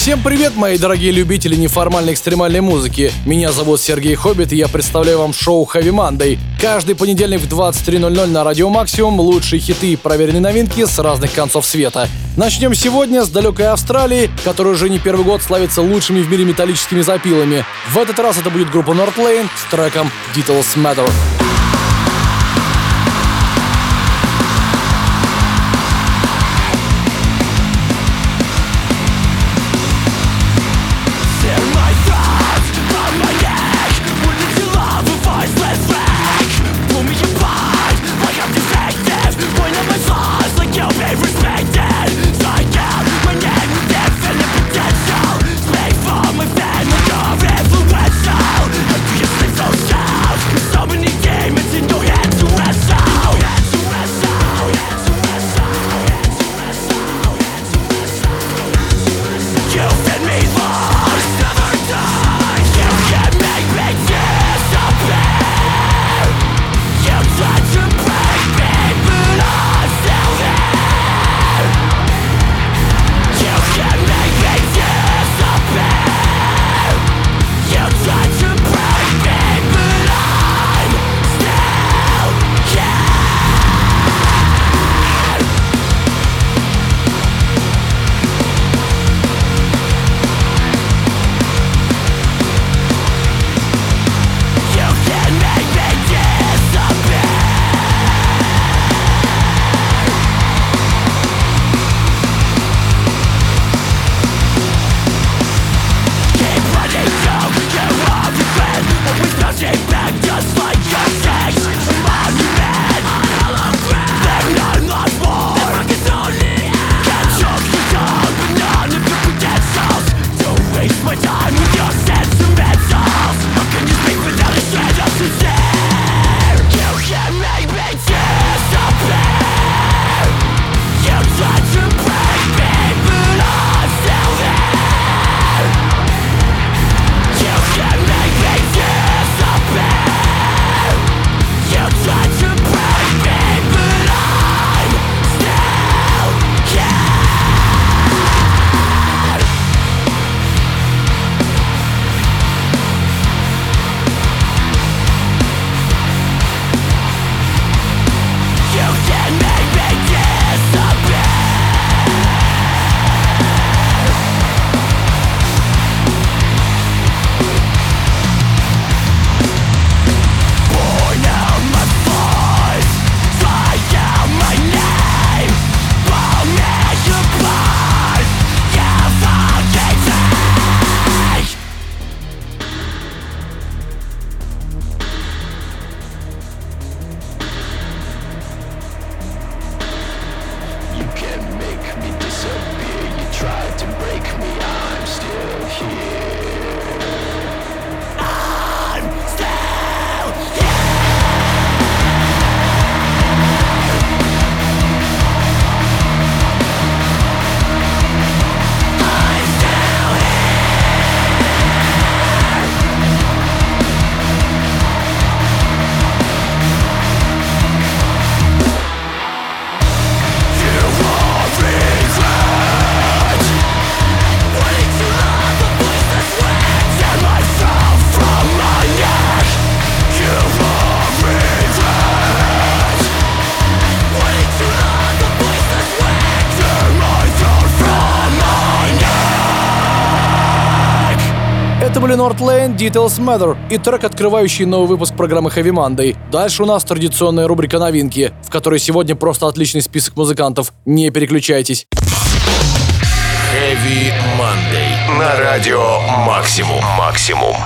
Всем привет, мои дорогие любители неформальной экстремальной музыки. Меня зовут Сергей Хоббит, и я представляю вам шоу Heavy Monday. Каждый понедельник в 23.00 на Радио Максимум лучшие хиты и проверенные новинки с разных концов света. Начнем сегодня с далекой Австралии, которая уже не первый год славится лучшими в мире металлическими запилами. В этот раз это будет группа Northlane с треком Details Matter. Были Northlane Details Matter и трек, открывающий новый выпуск программы Heavy Monday. Дальше у нас традиционная рубрика новинки, в которой сегодня просто отличный список музыкантов. Не переключайтесь. Heavy Monday. На радио Максимум. Максимум.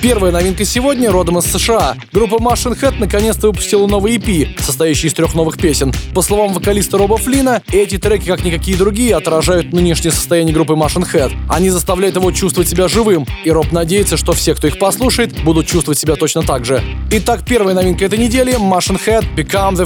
Первая новинка сегодня родом из США. Группа Machine Head наконец-то выпустила новый EP, состоящий из трех новых песен. По словам вокалиста Роба Флина, эти треки, как никакие другие, отражают нынешнее состояние группы Machine Head. Они заставляют его чувствовать себя живым, и Роб надеется, что все, кто их послушает, будут чувствовать себя точно так же. Итак, первая новинка этой недели — Machine Head Become the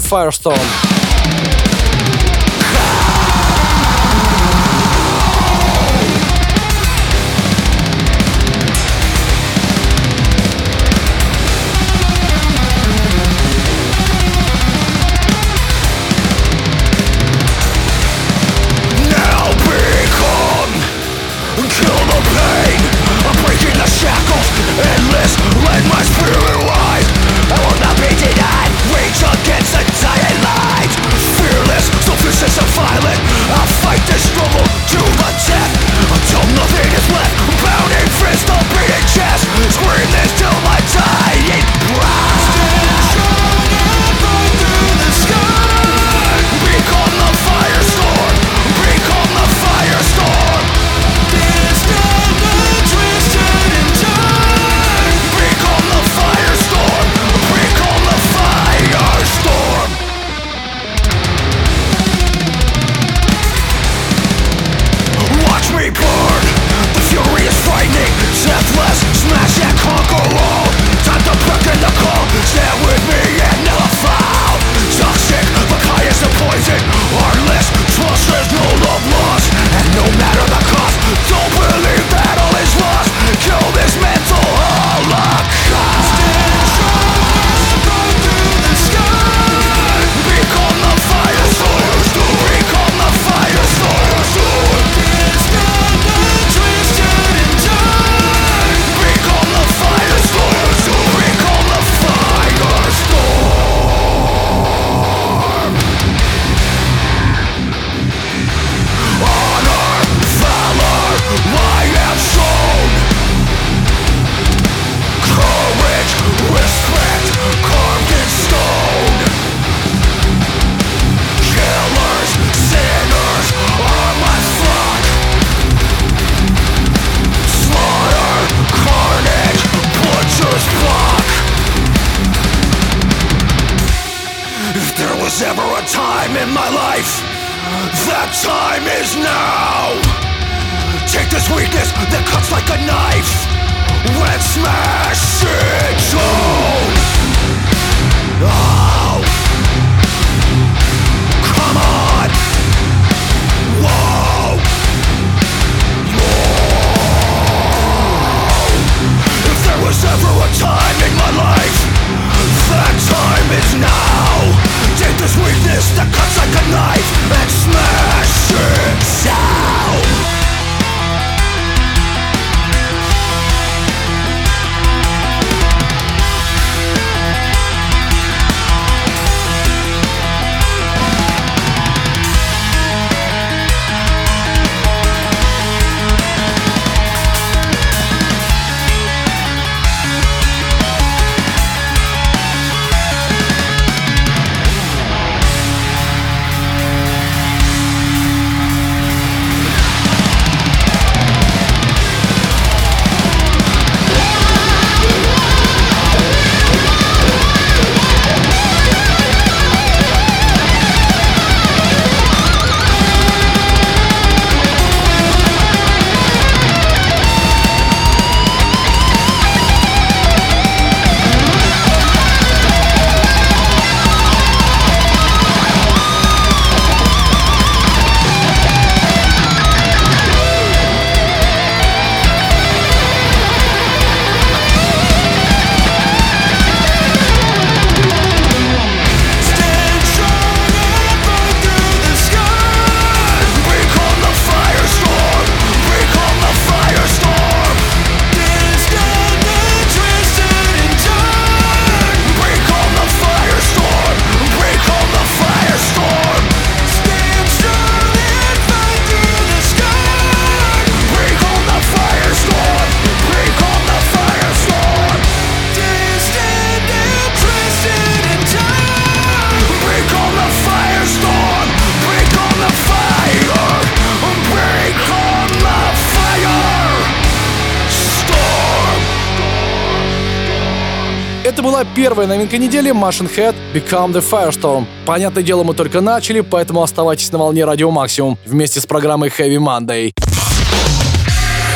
Firestorm. первая новинка недели Machine Head Become the Firestorm. Понятное дело, мы только начали, поэтому оставайтесь на волне Радио Максимум вместе с программой Heavy Monday.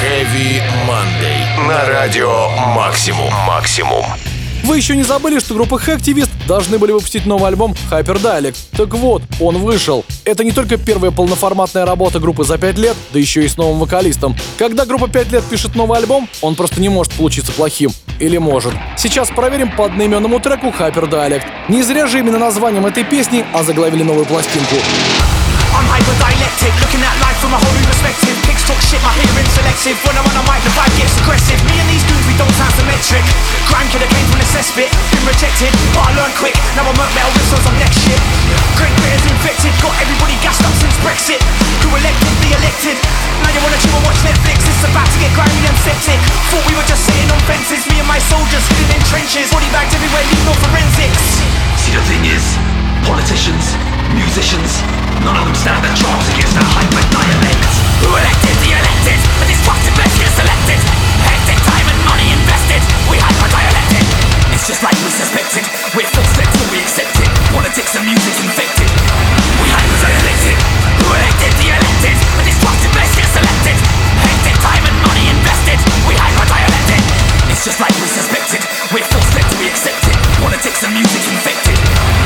Heavy Monday на Радио Максимум. Максимум. Вы еще не забыли, что группа Hacktivist должны были выпустить новый альбом Hyper Dialect. Так вот, он вышел. Это не только первая полноформатная работа группы за 5 лет, да еще и с новым вокалистом. Когда группа 5 лет пишет новый альбом, он просто не может получиться плохим. Или может. Сейчас проверим по одноименному треку Hyper Dialect. Не зря же именно названием этой песни озаглавили новую пластинку. I'm hyper dialectic, looking at life from a whole new perspective. Pigs talk shit, my hearing selective. When I'm on the mic, the vibe gets aggressive. Me and these don't sound symmetric. Grime killer came from the cesspit, been rejected, but I learned quick. Now I'm at metal whistles on next shit. Great Britain's infected, got everybody gassed up since Brexit. Who elected the elected? Now you wanna chill and watch Netflix. It's about to get grimy and septic. Thought we were just sitting on fences. Me and my soldiers hidden in trenches. Body bags everywhere, need no forensics. See the thing is, politicians, musicians, none of them stand a chance against that hyper dialect. Who elected the elected? A destructive best get selected. Invested. We hyper dialected. It's just like we suspected. We're forced till we accept it. Politics and music infected. We hyper dialected. Who elected the elected? A destructive best get selected. Hectic time and money invested. We hyper dialected. It's just like we suspected. We're forced till we accept it. Politics and music infected.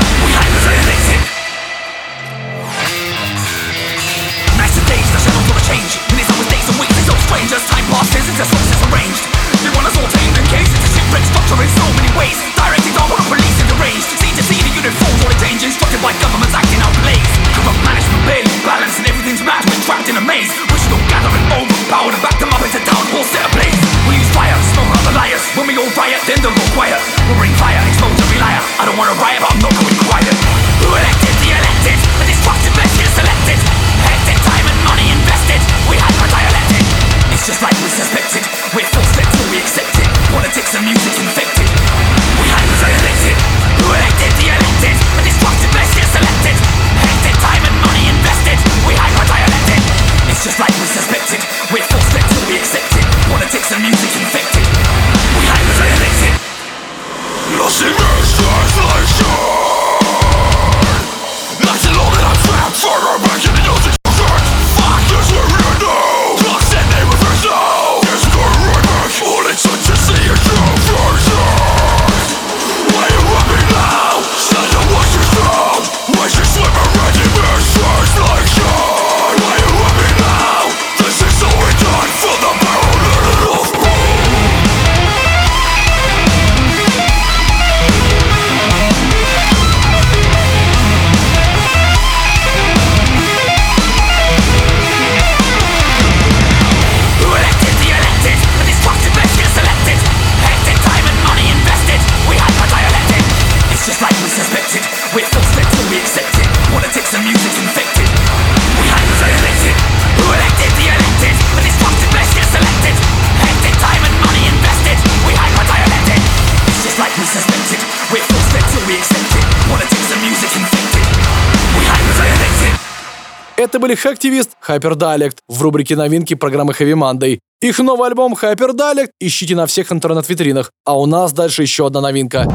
Это были Hacktivist Hyper Dialect в рубрике новинки программы Heavy Monday. Их новый альбом Hyper Dialect ищите на всех интернет-витринах. А у нас дальше еще одна новинка.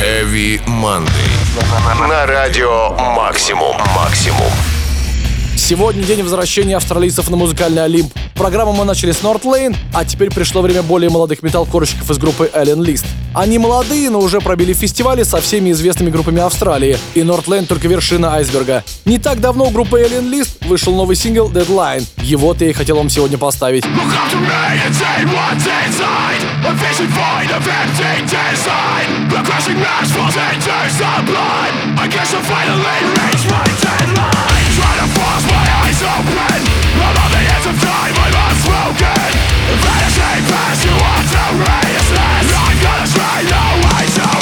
Heavy Monday. На радио Максимум. Максимум. Сегодня день возвращения австралийцев на музыкальный Олимп. Программу мы начали с North Lane, а теперь пришло время более молодых металл-корщиков из группы Alien List. Они молодые, но уже пробили фестивали со всеми известными группами Австралии, и North Lane только вершина айсберга. Не так давно у группы Alien List вышел новый сингл Deadline. Его-то я и хотел вам сегодня поставить. I guess I finally reached my deadline Vanishing past you are to restless I'm gonna stray, no way to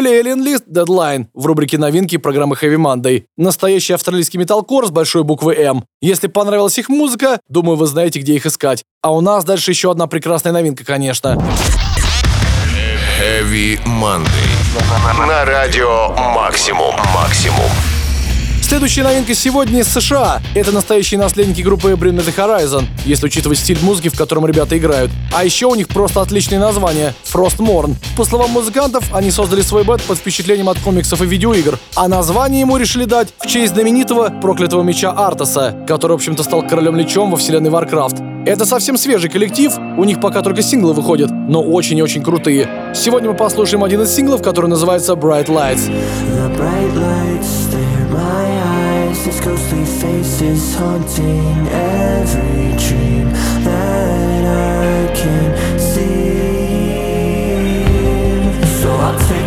были Alien List Deadline в рубрике новинки программы Heavy Monday. Настоящий австралийский металкор с большой буквы М. Если понравилась их музыка, думаю, вы знаете, где их искать. А у нас дальше еще одна прекрасная новинка, конечно. Heavy Monday. На радио Максимум. Максимум. Следующая новинка сегодня из США. Это настоящие наследники группы Bring Me The Horizon, если учитывать стиль музыки, в котором ребята играют. А еще у них просто отличное название — Frostmourne. По словам музыкантов, они создали свой бэт под впечатлением от комиксов и видеоигр, а название ему решили дать в честь знаменитого проклятого меча Артаса, который, в общем-то, стал королем лечом во вселенной Warcraft. Это совсем свежий коллектив, у них пока только синглы выходят, но очень и очень крутые. Сегодня мы послушаем один из синглов, который называется Bright Lights. The bright lights ghostly faces haunting every dream that I can see. So I'll take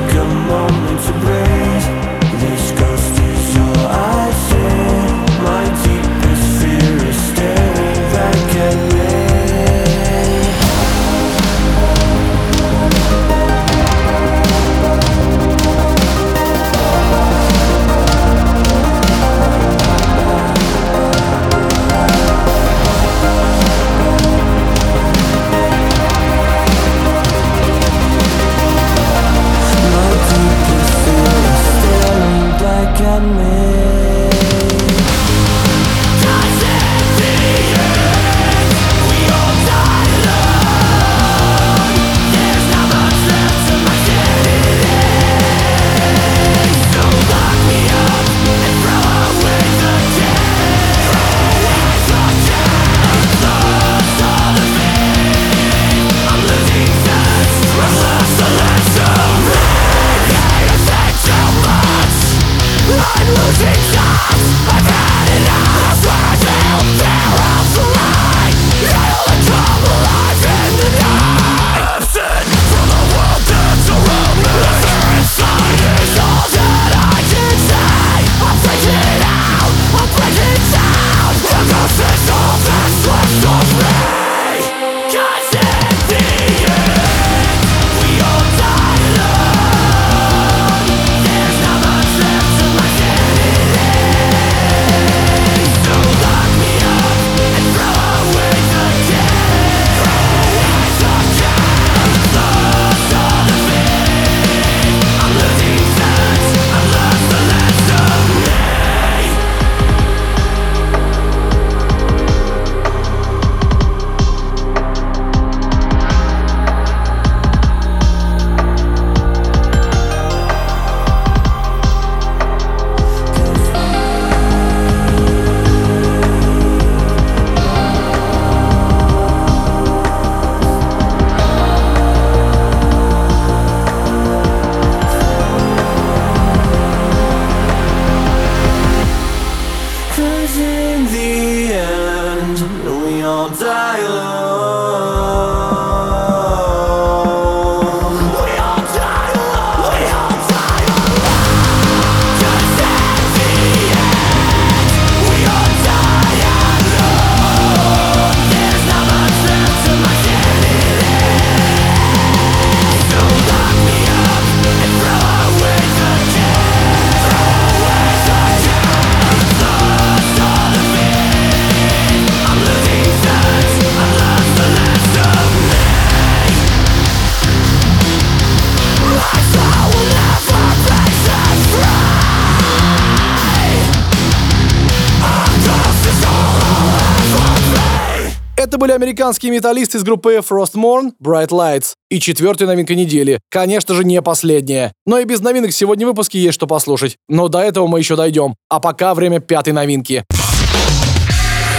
Американские металлисты из группы Frostmourne, Bright Lights. И четвертая новинка недели. Конечно же, не последняя. Но и без новинок сегодня в выпуске есть что послушать. Но до этого мы еще дойдем. А пока время пятой новинки.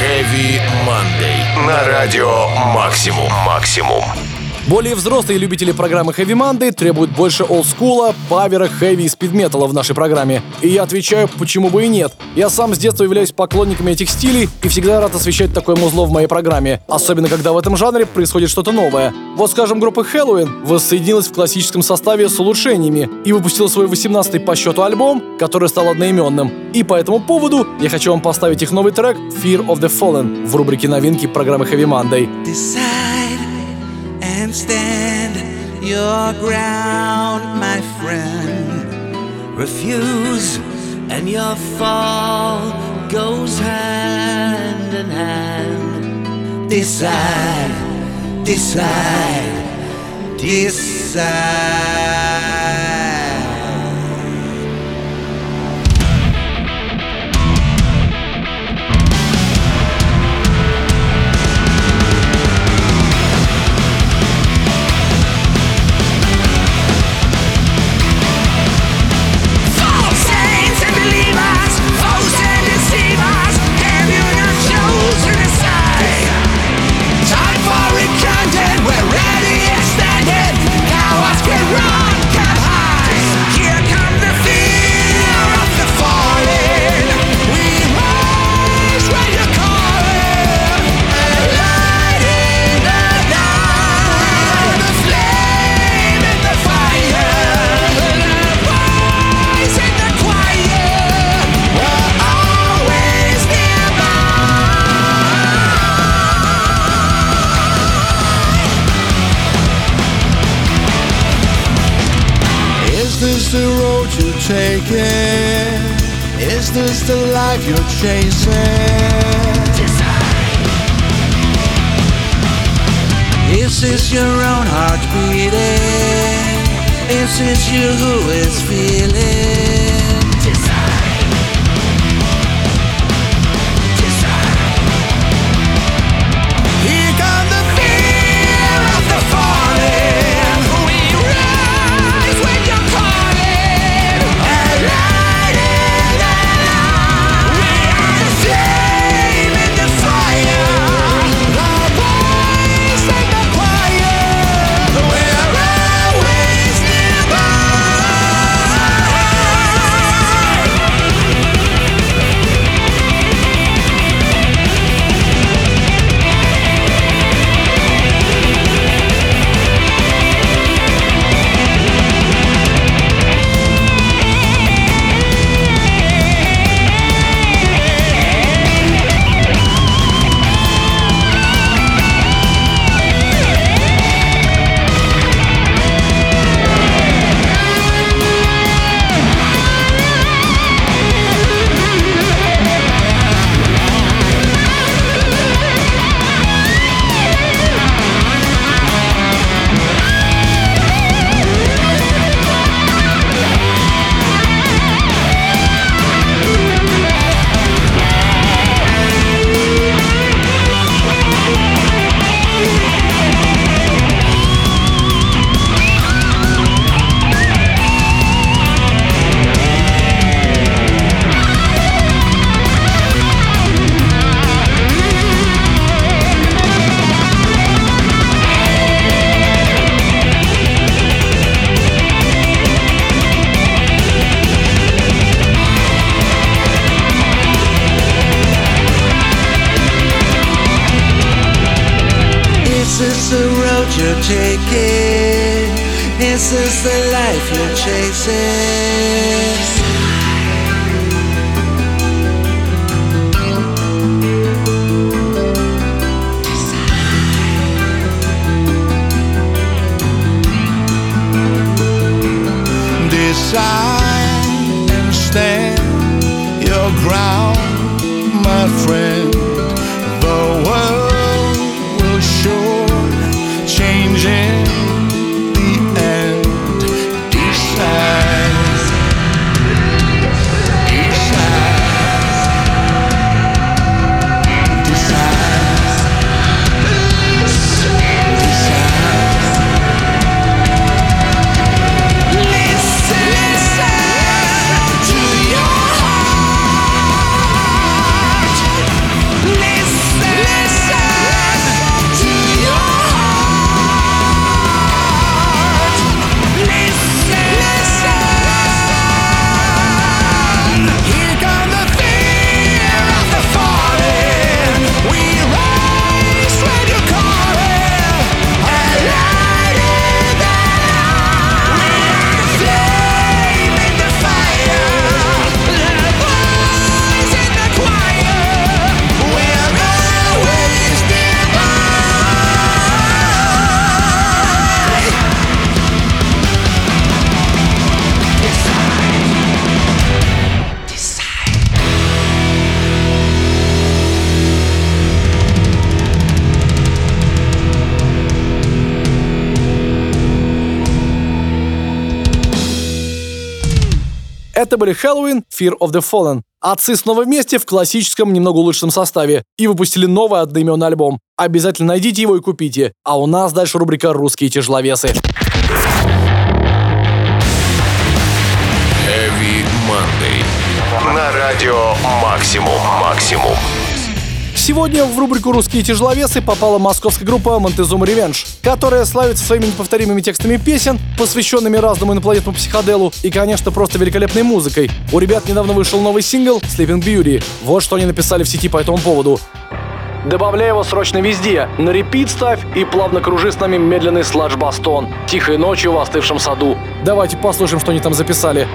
Heavy Monday. На радио Максимум. Максимум. Более взрослые любители программы Heavy Monday требуют больше олдскула, павера, хэви и спидметала в нашей программе. И я отвечаю, почему бы и нет. Я сам с детства являюсь поклонником этих стилей и всегда рад освещать такое музло в моей программе. Особенно, когда в этом жанре происходит что-то новое. Вот, скажем, группа Хэллоуин воссоединилась в классическом составе с улучшениями и выпустила свой 18-й по счету альбом, который стал одноименным. И по этому поводу я хочу вам поставить их новый трек Fear of the Fallen в рубрике новинки программы Heavy Monday. And stand your ground, my friend. Refuse, and your fall goes hand in hand. Decide, decide, decide. Taking? Is this the life you're chasing? Is this your own heart beating? Is this you who is feeling? And stand your ground, my friend. Это были Halloween, Fear of the Fallen. Отцы снова вместе в классическом, немного улучшенном составе и выпустили новый одноименный альбом. Обязательно найдите его и купите. А у нас дальше рубрика «Русские тяжеловесы». Heavy Monday. На радио Максимум. Максимум. Сегодня в рубрику «Русские тяжеловесы» попала московская группа Монтезум Ревенж, которая славится своими неповторимыми текстами песен, посвященными разному инопланетному психоделу и, конечно, просто великолепной музыкой. У ребят недавно вышел новый сингл «Sleeping Beauty». Вот что они написали в сети по этому поводу. Добавляй его срочно везде. На репит ставь и плавно кружи с нами медленный сладж-бастон. Тихой ночью в остывшем саду. Давайте послушаем, что они там записали.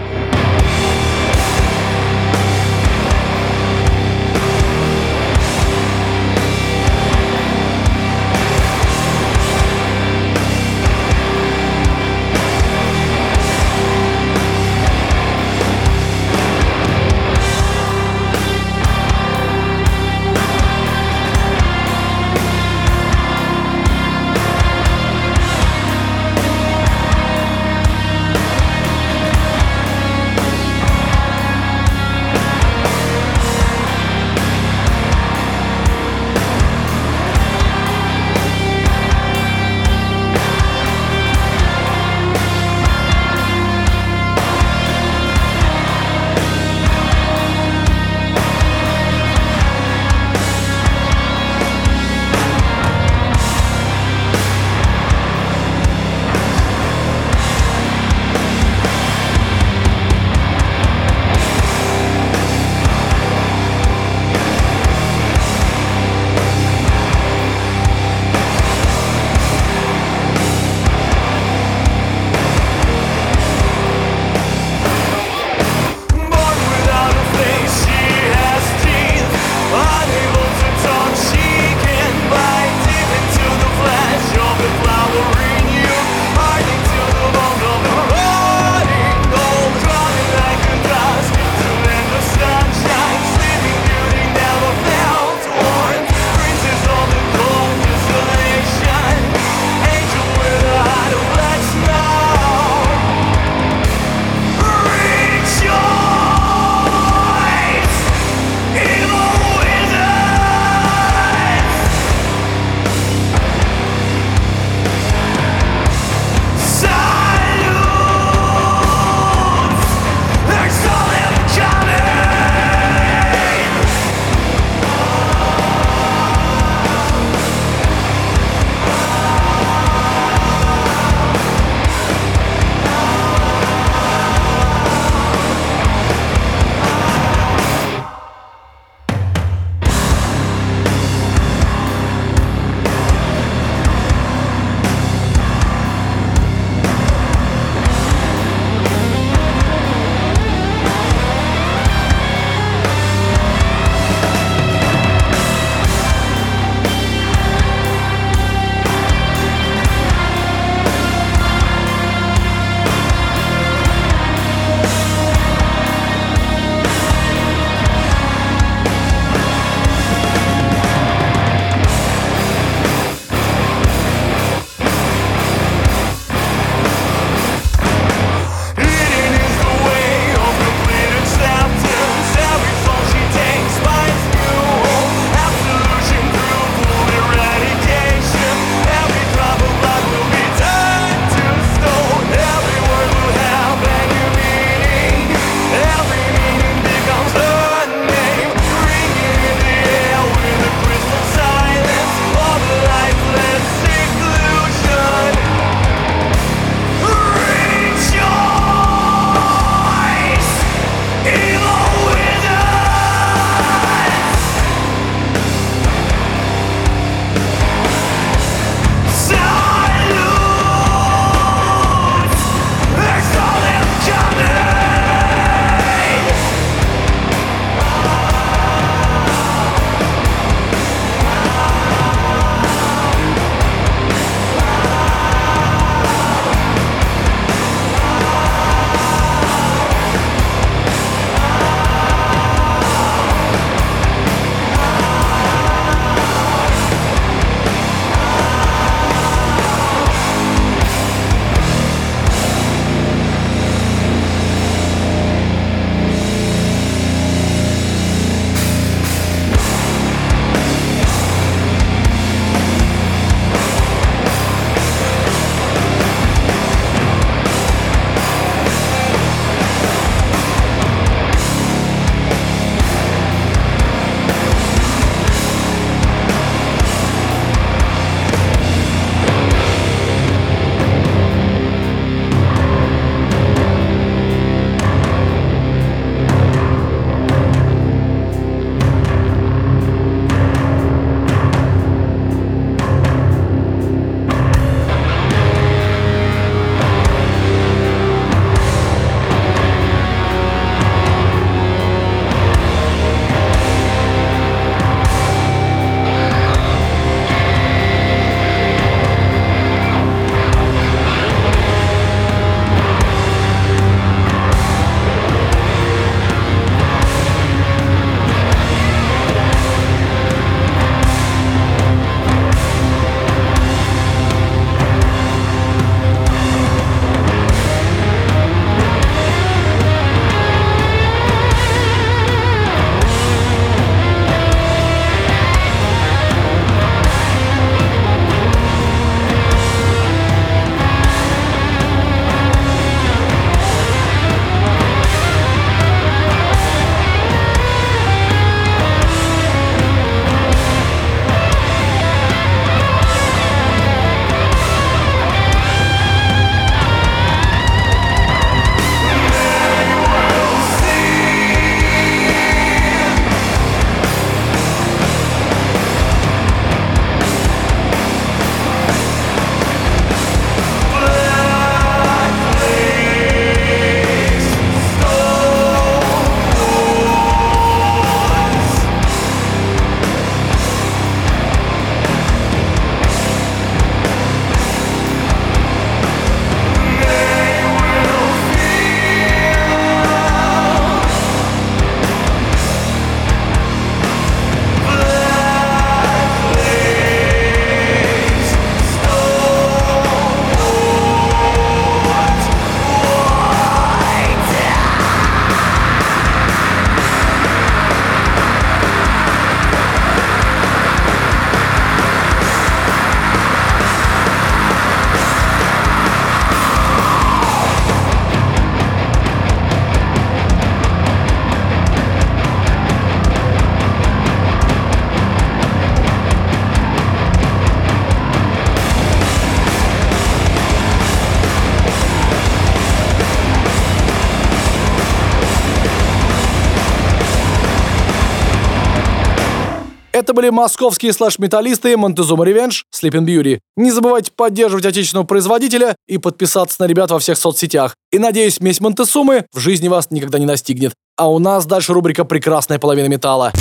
Это были московские трэш-металлисты Montezuma Revenge, Sleeping Beauty. Не забывайте поддерживать отечественного производителя и подписаться на ребят во всех соцсетях. И надеюсь, месть Монтесумы в жизни вас никогда не настигнет. А у нас дальше рубрика «Прекрасная половина металла».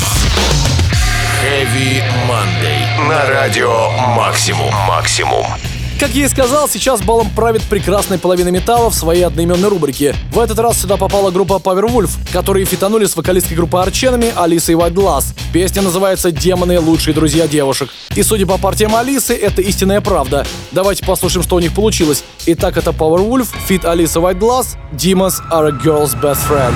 Heavy Monday. На радио Максимум. Максимум. Как я и сказал, сейчас балом правит прекрасная половина металла в своей одноименной рубрике. В этот раз сюда попала группа Powerwolf, которые фитанули с вокалисткой группы Arch Enemy Алисой White-Gluz. Песня называется «Демоны. Лучшие друзья девушек». И судя по партиям Алисы, это истинная правда. Давайте послушаем, что у них получилось. Итак, это Powerwolf, feat Алиса White-Gluz, Demons are a girl's best friend.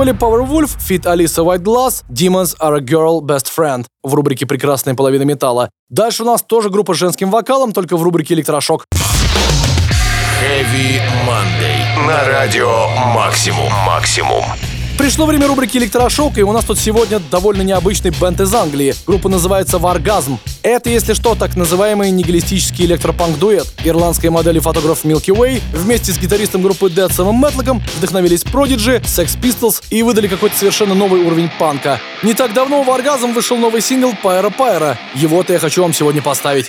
Были Powerwolf, feat Алиса White-Gluz, Demons are a girl best friend в рубрике «Прекрасная половина металла». Дальше у нас тоже группа с женским вокалом, только в рубрике «Электрошок». Heavy Monday. На радио Максимум. Максимум. Пришло время рубрики «Электрошок», и у нас тут сегодня довольно необычный бенд из Англии. Группа называется «Wargasm». Это, если что, так называемый нигилистический электропанк-дуэт. Ирландская модель и фотограф Milky Way вместе с гитаристом группы Dead Сэмом Мэтлоком вдохновились Prodigy, Sex Pistols и выдали какой-то совершенно новый уровень панка. Не так давно у Wargasm вышел новый сингл «Pyro Pyro». Его-то я хочу вам сегодня поставить.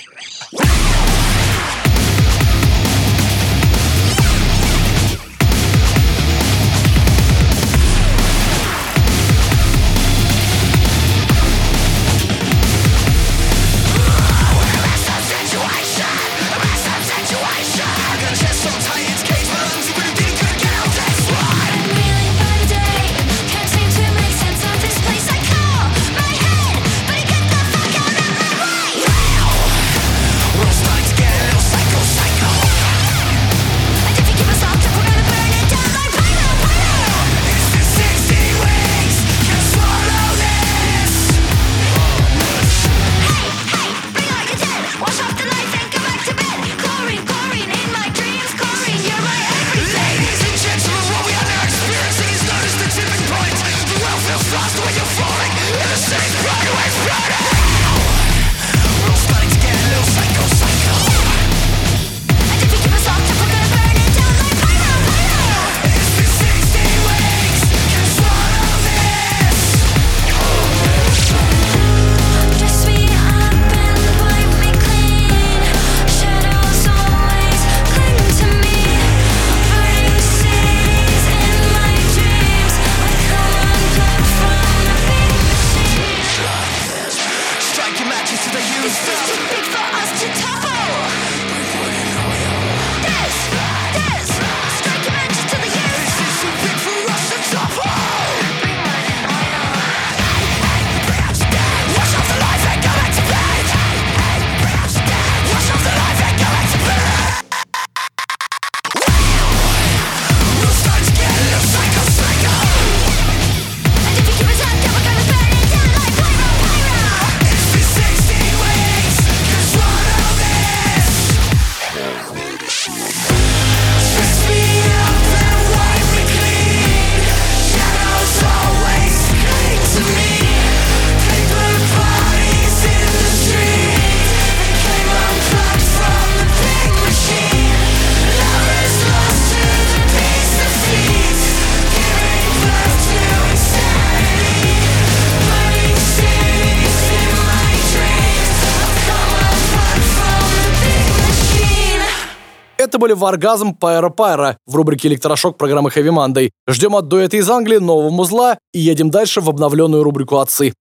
Были Варгазм Пайра Пайра в рубрике «Электрошок» программы Heavy Monday. Ждем от дуэта из Англии нового музла и едем дальше в обновленную рубрику «Отцы».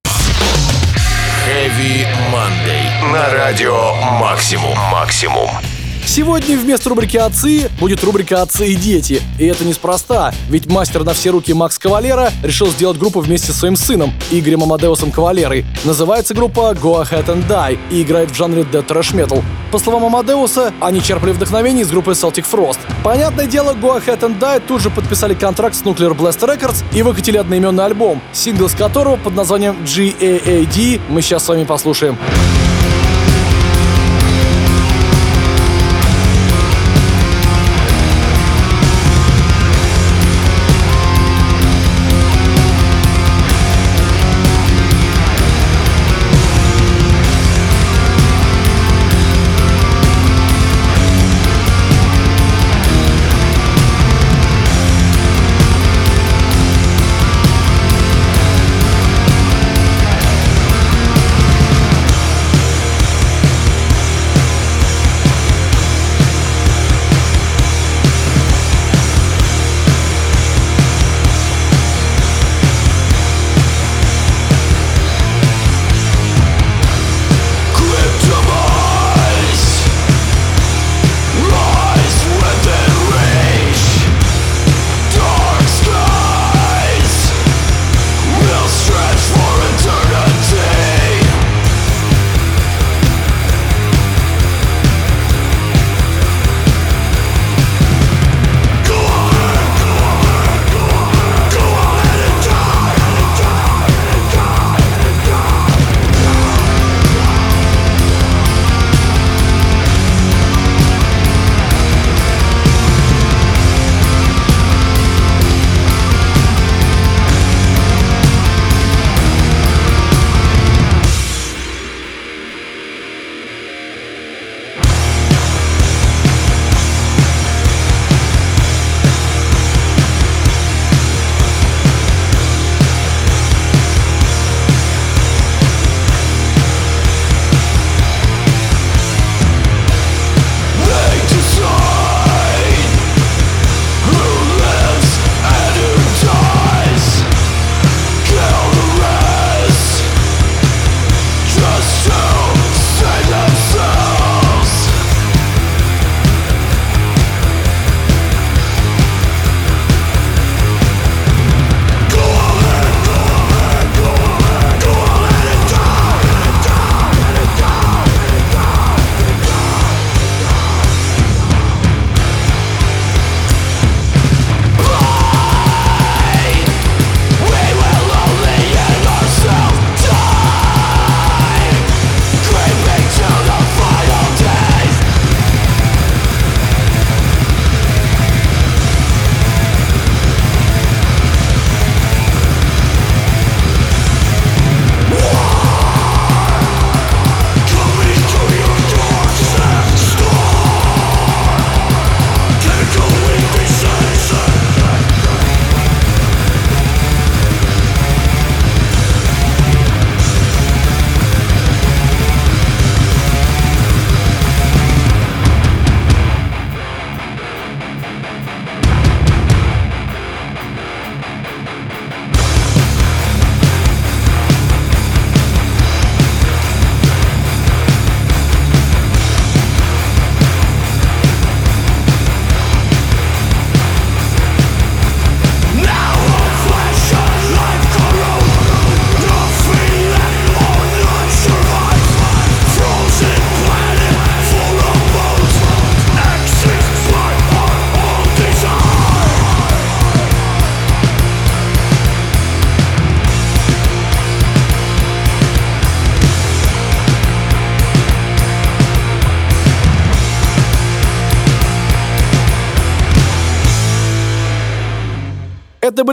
Heavy Monday. На радио Максимум. Максимум. Сегодня вместо рубрики «Отцы» будет рубрика «Отцы и дети». И это неспроста, ведь мастер на все руки Макс Кавалера решил сделать группу вместе со своим сыном, Игорем Амадеусом Кавалерой. Называется группа «Go Ahead and Die» и играет в жанре Death Trash Metal. По словам Амадеуса, они черпали вдохновение из группы Celtic Frost. Понятное дело, Go Ahead and Die тут же подписали контракт с Nuclear Blast Records и выкатили одноименный альбом, сингл с которого под названием GAAD мы сейчас с вами послушаем.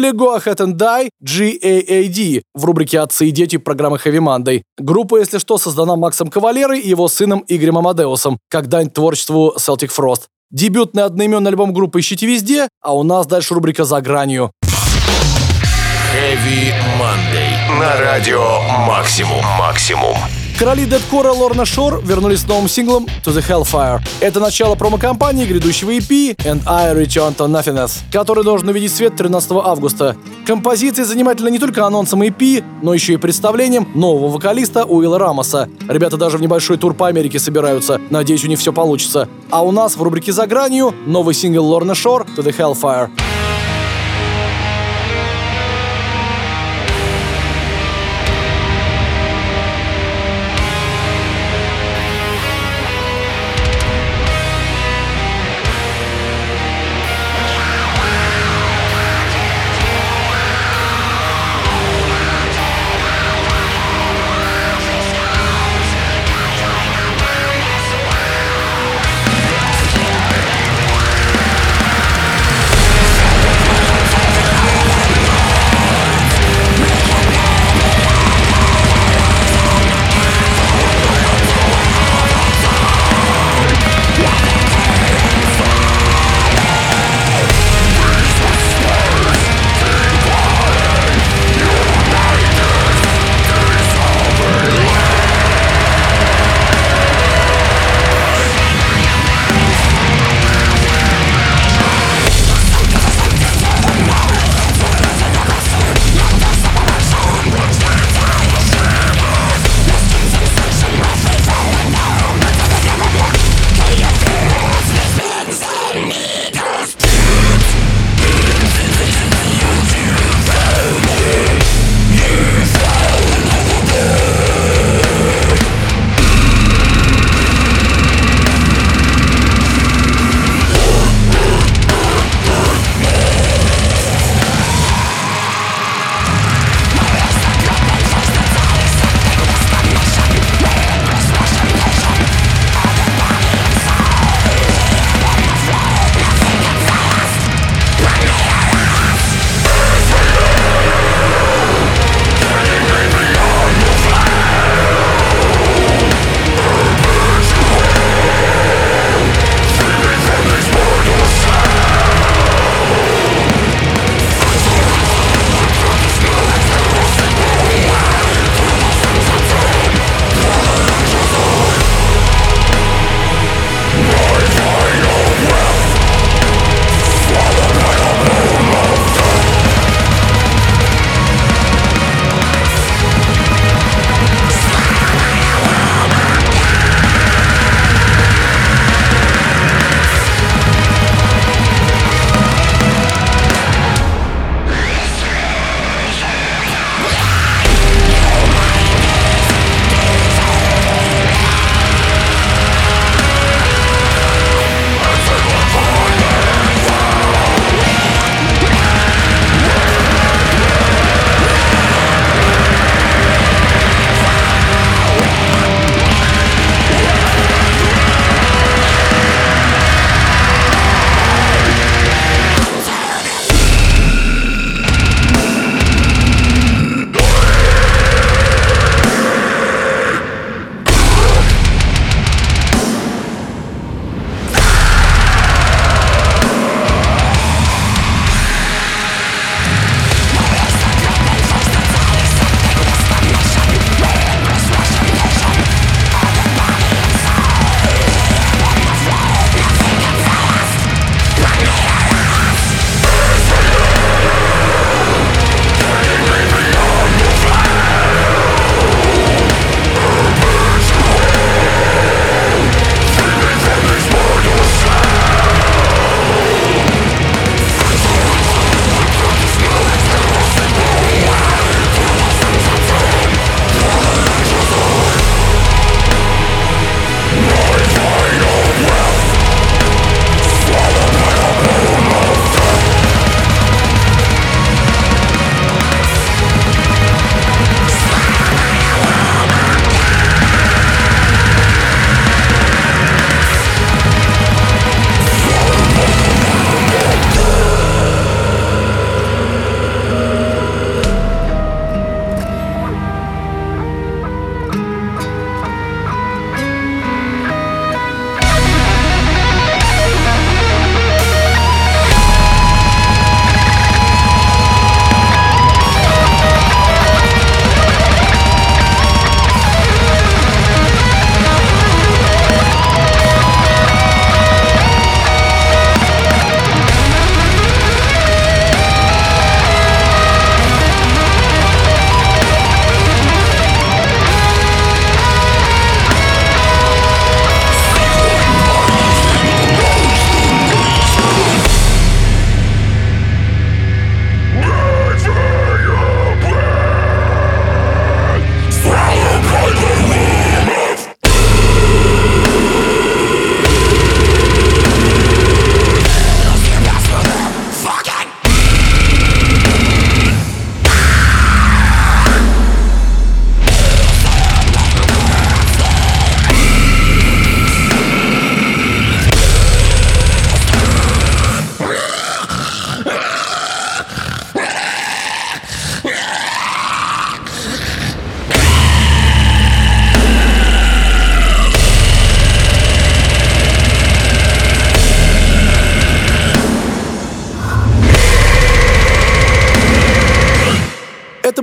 Были Go Ahead and Die, GAAD в рубрике «Отцы и дети» программы Heavy Monday. Группа, если что, создана Максом Кавалерой и его сыном Игорем Амадеусом, как дань творчеству Celtic Frost. Дебютный одноименный альбом группы ищите везде, а у нас дальше рубрика «За гранью». Heavy Monday. На радио Максимум. Максимум. Короли дедкора Лорна Шор вернулись с новым синглом To The Hellfire. Это начало промо-компании грядущего EP And I Return to Nothingness, который должен увидеть свет 13 августа. Композиция занимательна не только анонсом EP, но еще и представлением нового вокалиста Уилла Рамоса. Ребята даже в небольшой тур по Америке собираются. Надеюсь, у них все получится. А у нас в рубрике «За гранью» новый сингл Лорна Шор To The Hellfire.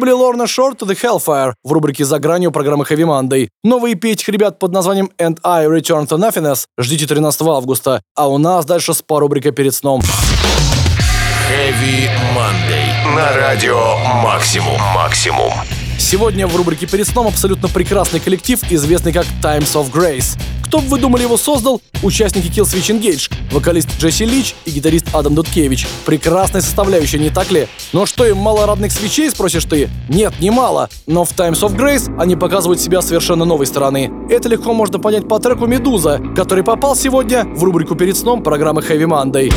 Были Lorna Shore to the Hellfire в рубрике «За гранью» программы Heavy Monday. EP этих ребят под названием And I Return to Nothingness ждите 13 августа. А у нас дальше спа-рубрика перед сном. Heavy Monday. На радио Максимум. Максимум. Сегодня в рубрике «Перед сном» абсолютно прекрасный коллектив, известный как Times of Grace. Кто бы вы думали его создал? Участники Killswitch Engage, вокалист Джесси Лич и гитарист Адам Дуткевич. Прекрасная составляющая, не так ли? Но что им мало родных свечей, спросишь ты? Нет, не мало. Но в Times of Grace они показывают себя совершенно новой стороны. Это легко можно понять по треку «Медуза», который попал сегодня в рубрику «Перед сном» программы Heavy Monday.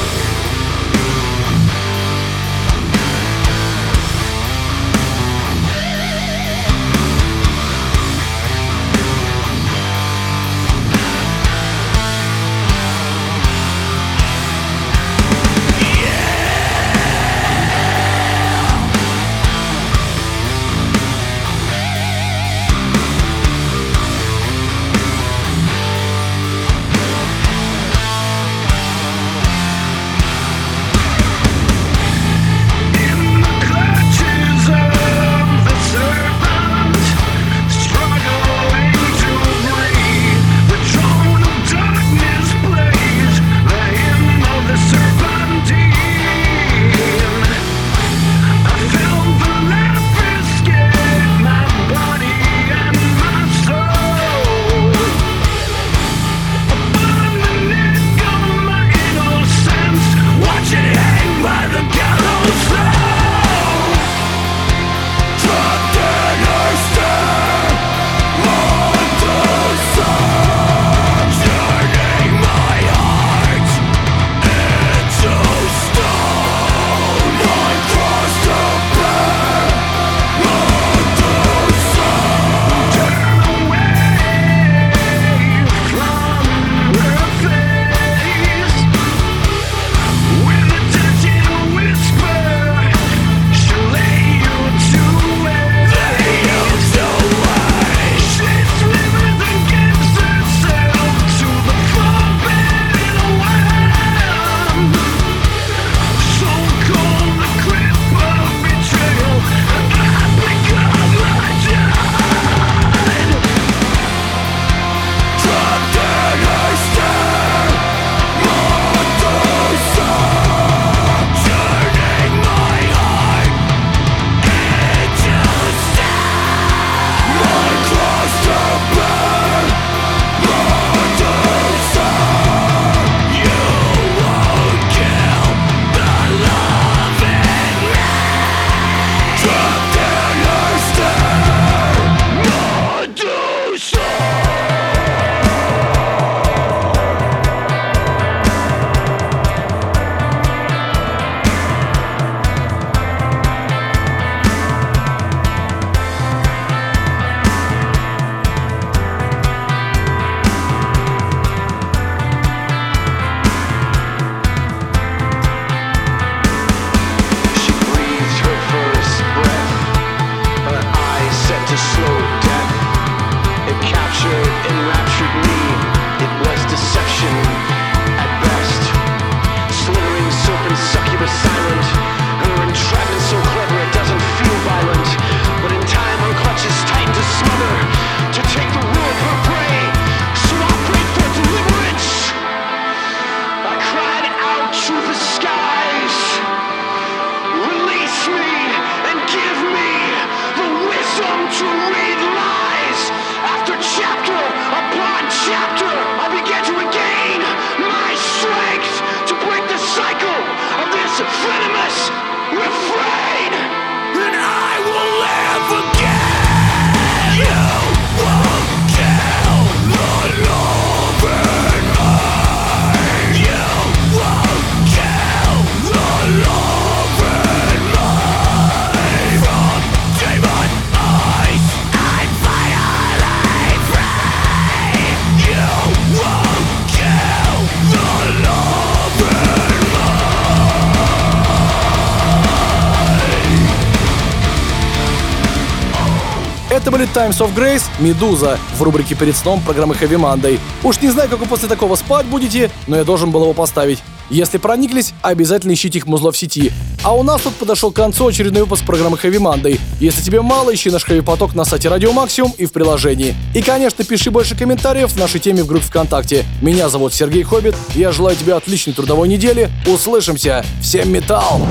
Times of Grace, Медуза в рубрике «Перед сном» программы Heavy Monday. Уж не знаю, как вы после такого спать будете, но я должен был его поставить. Если прониклись, обязательно ищите их музло в сети. А у нас тут подошел к концу очередной выпуск программы Heavy Monday. Если тебе мало, ищи наш Heavy Поток на сайте Радио Максимум и в приложении. И, конечно, пиши больше комментариев в нашей теме в группе ВКонтакте. Меня зовут Сергей Хоббит. Я желаю тебе отличной трудовой недели. Услышимся. Всем металл!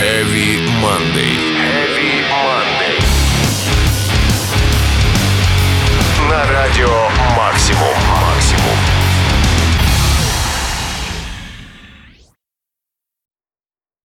Heavy Monday. Heavy Monday. На радио Максимум.